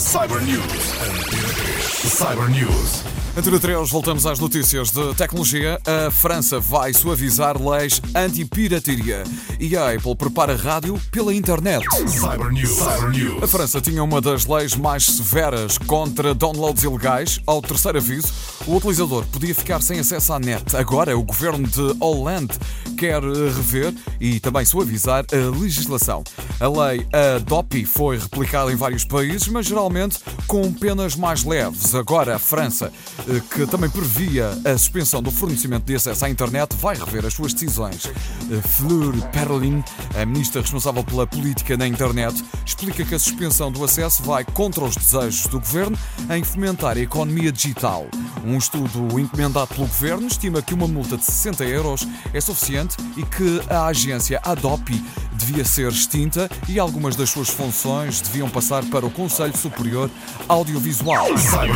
Cyber News. Antena 3. Cyber News. Antena 3, voltamos às notícias de tecnologia. A França vai suavizar leis anti-pirataria e a Apple prepara rádio pela internet. Cyber News. Cyber A News. França tinha uma das leis mais severas contra downloads ilegais. Ao terceiro aviso, o utilizador podia ficar sem acesso à net. Agora, o governo de Hollande quer rever e também suavizar a legislação. A lei ADOPI foi replicada em vários países, mas geralmente com penas mais leves. Agora, a França, eh, que também previa a suspensão do fornecimento de acesso à internet, vai rever as suas decisões. Eh, Fleur Perlin, a ministra responsável pela política na internet, explica que a suspensão do acesso vai contra os desejos do governo em fomentar a economia digital. Um estudo encomendado pelo governo estima que uma multa de 60 euros é suficiente e que a agência ADOPI devia ser extinta e algumas das suas funções deviam passar para o Conselho Superior Audiovisual.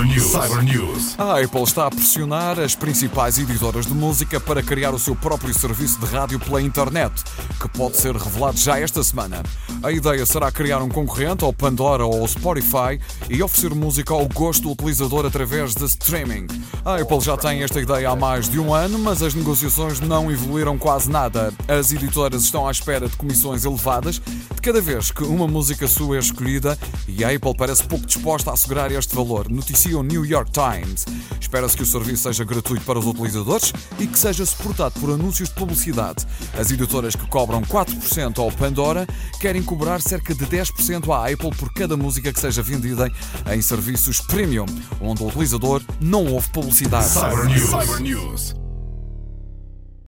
News. Cyber News. A Apple está a pressionar as principais editoras de música para criar o seu próprio serviço de rádio pela internet, que pode ser revelado já esta semana. A ideia será criar um concorrente ao Pandora ou ao Spotify e oferecer música ao gosto do utilizador através de streaming. A Apple já tem esta ideia há mais de um ano, mas as negociações não evoluíram quase nada. As editoras estão à espera de comissões elevadas de cada vez que uma música sua é escolhida e a Apple parece pouco disposta a assegurar este valor, noticia o New York Times. Espera-se que o serviço seja gratuito para os utilizadores e que seja suportado por anúncios de publicidade. As editoras que cobram 4% ao Pandora querem cobrar cerca de 10% à Apple por cada música que seja vendida em serviços premium, onde o utilizador não ouve publicidade. Cyber News. Cyber News.